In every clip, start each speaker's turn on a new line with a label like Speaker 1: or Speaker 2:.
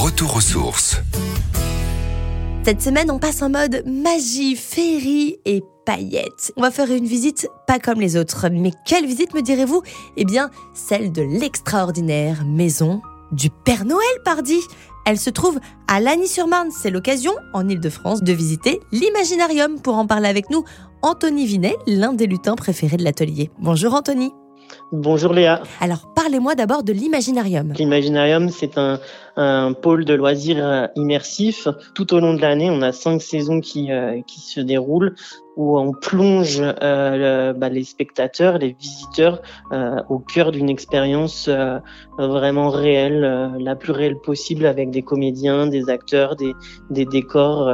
Speaker 1: Retour aux sources.
Speaker 2: Cette semaine, on passe en mode magie, féerie et paillettes. On va faire une visite pas comme les autres. Mais quelle visite me direz-vous? Eh bien, celle de l'extraordinaire maison du Père Noël, pardi. Elle se trouve à Lagny-sur-Marne. C'est l'occasion, en Ile-de-France, de visiter l'Imaginarium. Pour en parler avec nous, Anthony Vinet, l'un des lutins préférés de l'atelier. Bonjour Anthony.
Speaker 3: Bonjour Léa.
Speaker 2: Alors parlez-moi d'abord de l'Imaginarium.
Speaker 3: L'Imaginarium, c'est un, un, pôle de loisirs euh, immersif. Tout au long de l'année, on a cinq saisons qui, euh, qui se déroulent où on plonge euh, bah, les spectateurs, les visiteurs euh, au cœur d'une expérience euh, vraiment réelle, la plus réelle possible, avec des comédiens, des acteurs, des, des décors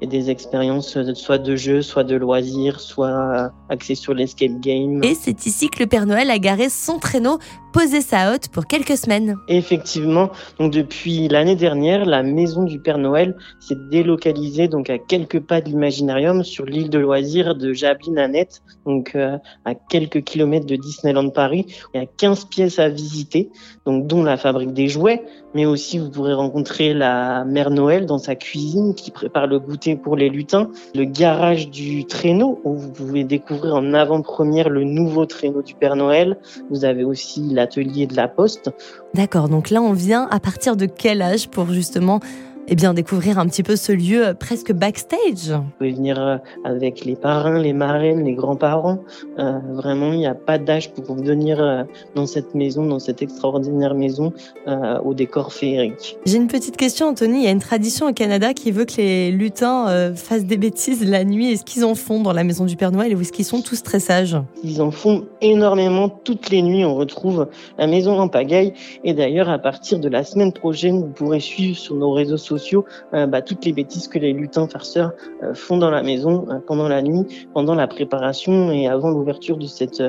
Speaker 3: et des expériences soit de jeu, soit de loisirs, soit axées sur l'escape game.
Speaker 2: Et c'est ici que le Père Noël a garé son traîneau, posé sa hotte pour quelques semaines.
Speaker 3: Effectivement, donc depuis l'année dernière, la maison du Père Noël s'est délocalisée donc à quelques pas de l'imaginarium sur l'île de loisirs de Jablin-Annette, donc euh, à quelques kilomètres de Disneyland Paris. Il y a 15 pièces à visiter, donc dont la fabrique des jouets, mais aussi vous pourrez rencontrer la mère Noël dans sa cuisine qui prépare le goûter pour les lutins, le garage du traîneau où vous pouvez découvrir en avant-première le nouveau traîneau du Père Noël. Vous avez aussi l'atelier de la Poste.
Speaker 2: D'accord, donc là on vient à partir de quel âge pour justement eh bien, découvrir un petit peu ce lieu euh, presque backstage. Vous
Speaker 3: pouvez venir euh, avec les parrains, les marraines, les grands-parents. Euh, vraiment, il n'y a pas d'âge pour venir dans cette maison, dans cette extraordinaire maison euh, au décor féerique.
Speaker 2: J'ai une petite question, Anthony. Il y a une tradition au Canada qui veut que les lutins euh, fassent des bêtises la nuit. Est-ce qu'ils en font dans la maison du Père Noël ou est-ce qu'ils sont tous très sages?
Speaker 3: Ils en font énormément. Toutes les nuits, on retrouve la maison en pagaille. Et d'ailleurs, à partir de la semaine prochaine, vous pourrez suivre sur nos réseaux sociaux sociaux euh, bah, toutes les bêtises que les lutins farceurs euh, font dans la maison euh, pendant la nuit, pendant la préparation et avant l'ouverture de cette,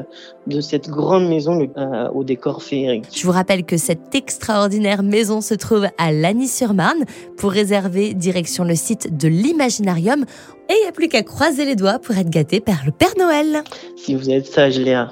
Speaker 3: de cette grande maison le, au décor féerique.
Speaker 2: Je vous rappelle que cette extraordinaire maison se trouve à Lagny-sur-Marne. Pour réserver, direction le site de l'Imaginarium. Et il n'y a plus qu'à croiser les doigts pour être gâté par le Père Noël.
Speaker 3: Si vous êtes sage, Léa.